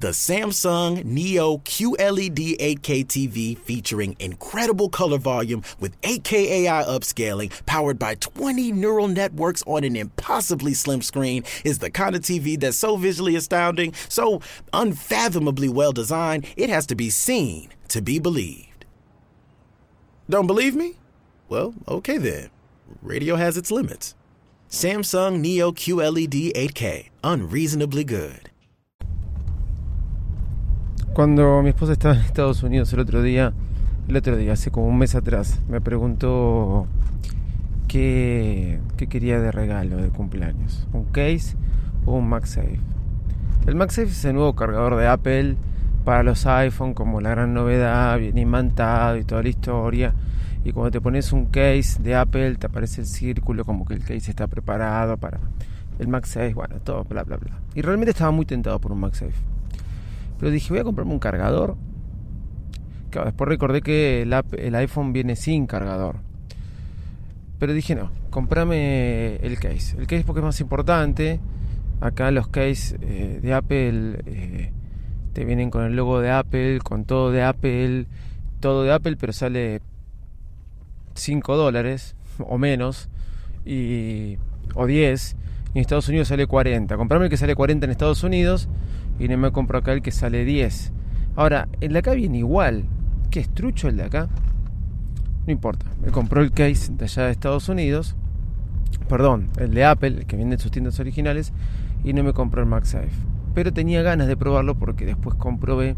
The Samsung Neo QLED 8K TV featuring incredible color volume with 8K AI upscaling powered by 20 neural networks on an impossibly slim screen is the kind of TV that's so visually astounding, so unfathomably well designed, it has to be seen to be believed. Don't believe me? Well, okay then. Radio has its limits. Samsung Neo QLED 8K, unreasonably good. Cuando mi esposa estaba en Estados Unidos el otro día, el otro día, hace como un mes atrás, me preguntó qué, qué quería de regalo de cumpleaños, un case o un MagSafe. El MagSafe es el nuevo cargador de Apple para los iPhone como la gran novedad, bien imantado y toda la historia. Y cuando te pones un case de Apple te aparece el círculo como que el case está preparado para el MagSafe, bueno, todo bla bla bla. Y realmente estaba muy tentado por un MagSafe. Pero dije, voy a comprarme un cargador. Claro, después recordé que el, iPhone viene sin cargador. Pero dije, no, comprame el case. El case porque es más importante. Acá los case eh, de Apple eh, te vienen con el logo de Apple, con todo de Apple, todo de Apple, pero sale 5 dólares o menos, y, o 10. Y en Estados Unidos sale 40. Comprame el que sale 40 en Estados Unidos y no me compro acá el que sale 10. Ahora, el de acá viene igual. ¿Qué es trucho el de acá? No importa. Me compró el case de allá de Estados Unidos. Perdón, el de Apple, el que viene en sus tiendas originales. Y no me compró el MagSafe. Pero tenía ganas de probarlo porque después comprobé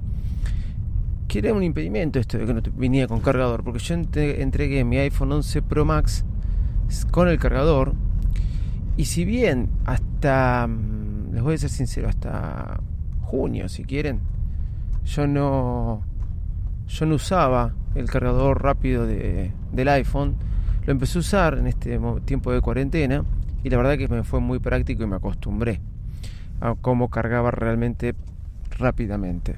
que era un impedimento esto de que no venía con cargador. Porque yo entregué mi iPhone 11 Pro Max con el cargador. Y si bien hasta, mm, les voy a ser sincero, hasta junio, si quieren. Yo no, yo no usaba el cargador rápido de, del iPhone. Lo empecé a usar en este tiempo de cuarentena y la verdad que me fue muy práctico y me acostumbré a cómo cargaba realmente rápidamente.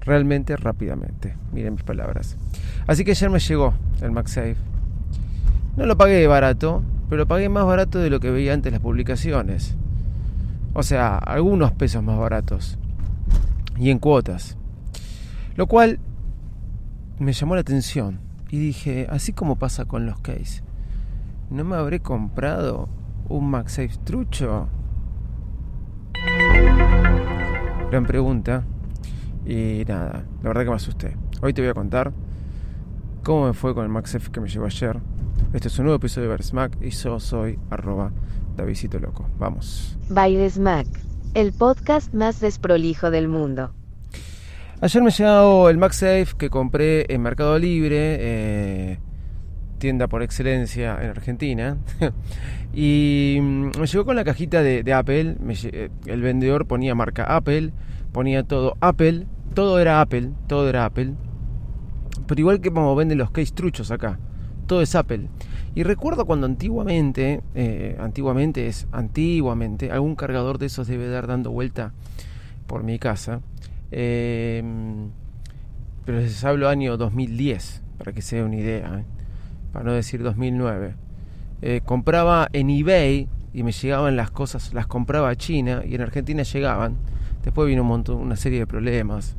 Realmente rápidamente. Miren mis palabras. Así que ayer me llegó el MagSafe. No lo pagué barato, pero lo pagué más barato de lo que veía antes las publicaciones. O sea, algunos pesos más baratos y en cuotas. Lo cual me llamó la atención y dije, así como pasa con los case, ¿no me habré comprado un MagSafe trucho? Gran pregunta. Y nada, la verdad que me asusté. Hoy te voy a contar cómo me fue con el MagSafe que me llegó ayer. Este es un nuevo episodio de Smack y yo soy arroba Davidito Loco. Vamos. Smack el podcast más desprolijo del mundo. Ayer me llegó el MagSafe que compré en Mercado Libre, eh, tienda por excelencia en Argentina, y mm, me llegó con la cajita de, Apple, eh, el vendedor ponía marca Apple, ponía todo Apple, todo era Apple, todo era Apple, pero igual que como venden los case truchos acá, todo es Apple. Y recuerdo cuando antiguamente, eh, antiguamente es antiguamente, algún cargador de esos debe dar dando vuelta por mi casa. Em, pero les hablo año 2010, para que se dé una idea, ¿eh? para no decir 2009. Eh, compraba en eBay y me llegaban las cosas, las compraba a China y en Argentina llegaban. Después vino un montón, una serie de problemas.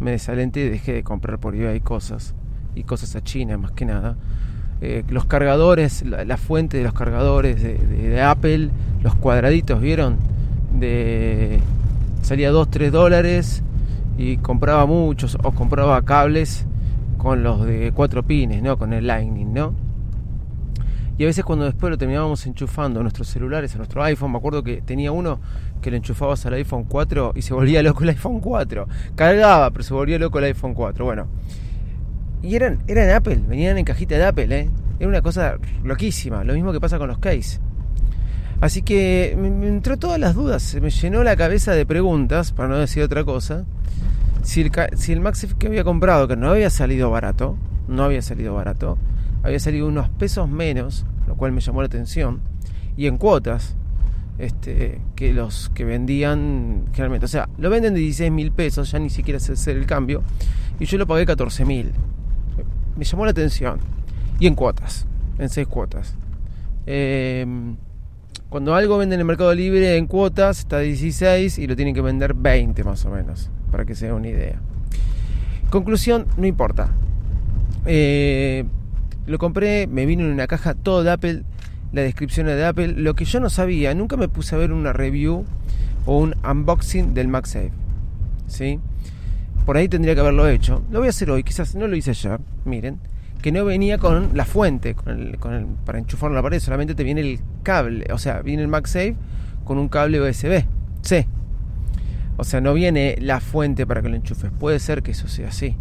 Me desalenté y dejé de comprar por eBay cosas y cosas a China más que nada eh, los cargadores, la, fuente de los cargadores de, Apple, los cuadraditos, ¿vieron? De salía 2, 3 dólares y compraba muchos o compraba cables con los de 4 pines, ¿no? Con el Lightning, ¿no? Y a veces cuando después lo terminábamos enchufando a nuestros celulares, a nuestro iPhone, me acuerdo que tenía uno que lo enchufabas al iPhone 4 y se volvía loco el iPhone 4. Cargaba, pero se volvía loco el iPhone 4. Bueno, y eran, eran Apple, venían en cajita de Apple, ¿eh? Era una cosa loquísima, lo mismo que pasa con los case. Así que me, entró todas las dudas, se me llenó la cabeza de preguntas, para no decir otra cosa. Si el, si el Maxif que había comprado, que no había salido barato, no había salido barato, había salido unos pesos menos, lo cual me llamó la atención, y en cuotas, este, que los que vendían generalmente. O sea, lo venden de 16 mil pesos, ya ni siquiera hacer el cambio, y yo lo pagué 14 mil me llamó la atención. Y en cuotas, en seis cuotas. Em, Cuando algo vende en el Mercado Libre en cuotas, está 16 y lo tienen que vender 20 más o menos, para que se den una idea. Conclusión, no importa. Eh, lo compré, me vino en una caja todo de Apple, la descripción de Apple. Lo que yo no sabía, nunca me puse a ver una review o un unboxing del MagSafe. ¿Sí? Por ahí tendría que haberlo hecho. Lo voy a hacer hoy, quizás no lo hice ayer. Miren, que no venía con la fuente, con para enchufarlo la pared, solamente te viene el cable, o sea, viene el MagSafe con un cable USB C. O sea, no viene la fuente para que lo enchufes. Puede ser que eso sea así.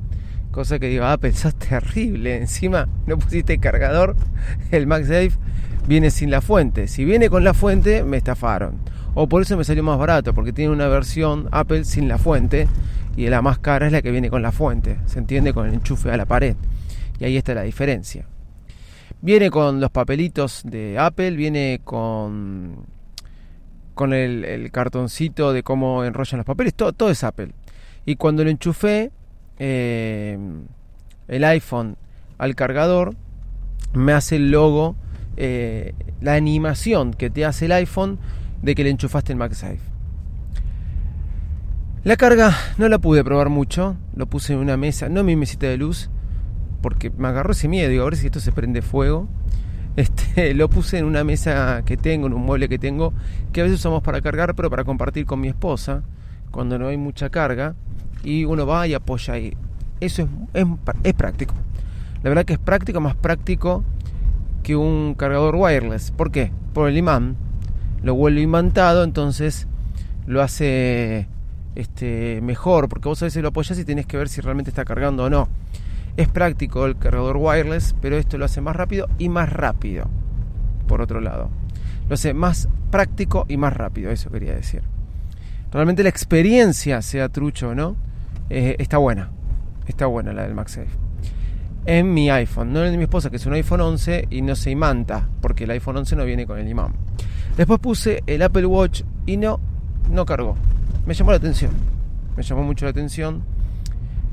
Cosa que digo, ah, pensás terrible. Encima no pusiste cargador. El MagSafe viene sin la fuente. Si viene con la fuente, me estafaron. O por eso me salió más barato, porque tiene una versión Apple sin la fuente. Y la más cara es la que viene con la fuente. Se entiende con el enchufe a la pared. Y ahí está la diferencia. Viene con los papelitos de Apple, viene con, con el, cartoncito de cómo enrollan los papeles, todo, todo es Apple. Y cuando lo enchufé eh, el iPhone al cargador, me hace el logo, eh, la animación que te hace el iPhone de que le enchufaste el MagSafe. La carga no la pude probar mucho, lo puse en una mesa, no en mi mesita de luz, porque me agarró ese miedo, digo, a ver si esto se prende fuego. Este, lo puse en una mesa que tengo, en un mueble que tengo, que a veces usamos para cargar, pero para compartir con mi esposa, cuando no hay mucha carga, y uno va y apoya ahí. Eso es, es, práctico. La verdad que es práctico, más práctico que un cargador wireless. ¿Por qué? Por el imán. Lo vuelve imantado, entonces lo hace este, mejor, porque vos a veces lo apoyas y tienes que ver si realmente está cargando o no. Es práctico el cargador wireless, pero esto lo hace más rápido y más rápido. Por otro lado, lo hace más práctico y más rápido, eso quería decir. Realmente la experiencia, sea trucho o no, eh, está buena. Está buena la del MagSafe. En mi iPhone, no en el de mi esposa, que es un iPhone 11 y no se imanta, porque el iPhone 11 no viene con el imán. Después puse el Apple Watch y no, no cargó. Me llamó la atención. Me llamó mucho la atención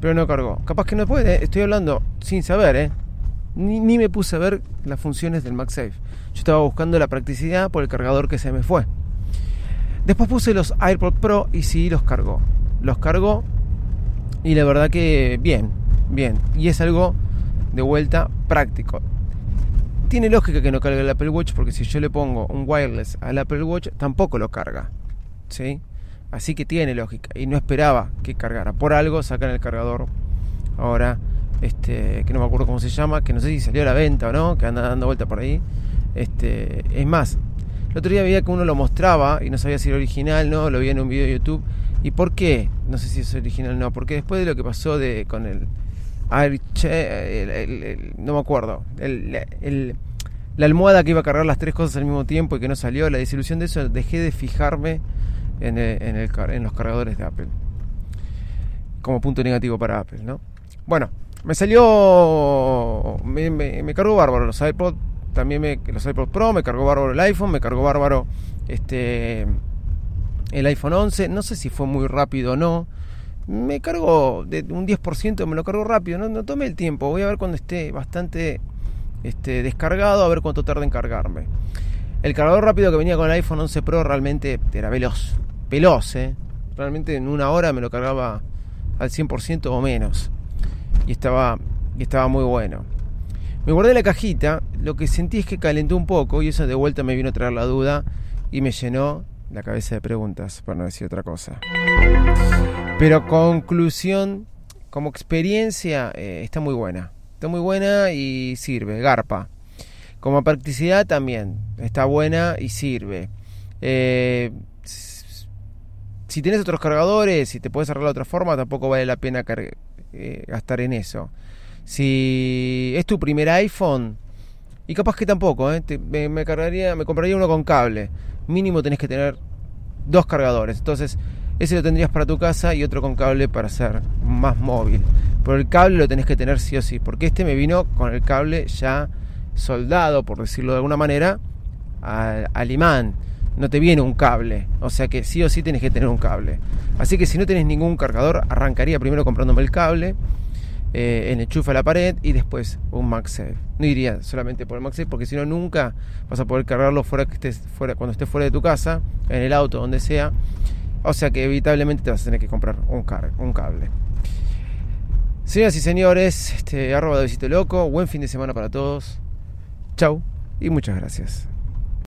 pero no cargó. Capaz que no puede, estoy hablando sin saber, ¿eh? Ni, me puse a ver las funciones del MagSafe. Yo estaba buscando la practicidad por el cargador que se me fue. Después puse los AirPods Pro y sí los cargó. Los cargó y la verdad que bien, bien. Y es algo de vuelta práctico. Tiene lógica que no cargue el Apple Watch porque si yo le pongo un wireless al Apple Watch tampoco lo carga. ¿Sí? Así que tiene lógica. Y no esperaba que cargara. Por algo sacan el cargador ahora, este, que no me acuerdo cómo se llama, que no sé si salió a la venta o no, que anda dando vuelta por ahí. Este, es más, el otro día veía que uno lo mostraba y no sabía si era original, no, lo vi en un video de YouTube. ¿Y por qué? No sé si es original o no, porque después de lo que pasó de con el no me acuerdo, la almohada que iba a cargar las tres cosas al mismo tiempo y que no salió, la desilusión de eso, dejé de fijarme en, los cargadores de Apple. Como punto negativo para Apple, ¿no? Bueno, me salió. Me, me, cargó bárbaro los iPod. También me, los iPod Pro. Me cargó bárbaro el iPhone. Me cargó bárbaro este el iPhone 11. No sé si fue muy rápido o no. Me cargó de un 10%. Me lo cargó rápido. No, no tomé el tiempo. Voy a ver cuando esté bastante este, descargado. A ver cuánto tarda en cargarme. El cargador rápido que venía con el iPhone 11 Pro realmente era veloz. Veloz. Realmente en una hora me lo cargaba al 100% o menos. Y estaba, y estaba muy bueno. Me guardé la cajita. Lo que sentí es que calentó un poco y eso de vuelta me vino a traer la duda y me llenó la cabeza de preguntas, para no decir otra cosa. Pero conclusión, como experiencia, eh, está muy buena. Está muy buena y sirve, garpa. Como practicidad también está buena y sirve. Eh, si tienes otros cargadores y te puedes arreglar de otra forma, tampoco vale la pena eh, gastar en eso. Si es tu primer iPhone, y capaz que tampoco, eh, me, cargaría, me compraría uno con cable. Mínimo tenés que tener dos cargadores. Entonces, ese lo tendrías para tu casa y otro con cable para ser más móvil. Pero el cable lo tenés que tener sí o sí, porque este me vino con el cable ya soldado, por decirlo de alguna manera, al, imán. No te viene un cable. O sea que sí o sí tienes que tener un cable. Así que si no tienes ningún cargador, arrancaría primero comprándome el cable. eh, el enchufe a la pared y después un MagSafe. No iría solamente por el MagSafe porque si no nunca vas a poder cargarlo fuera que estés fuera cuando estés fuera de tu casa, en el auto, donde sea. O sea que evitablemente te vas a tener que comprar un cable. Señoras y señores, este, arroba de visito loco, buen fin de semana para todos. Chau y muchas gracias.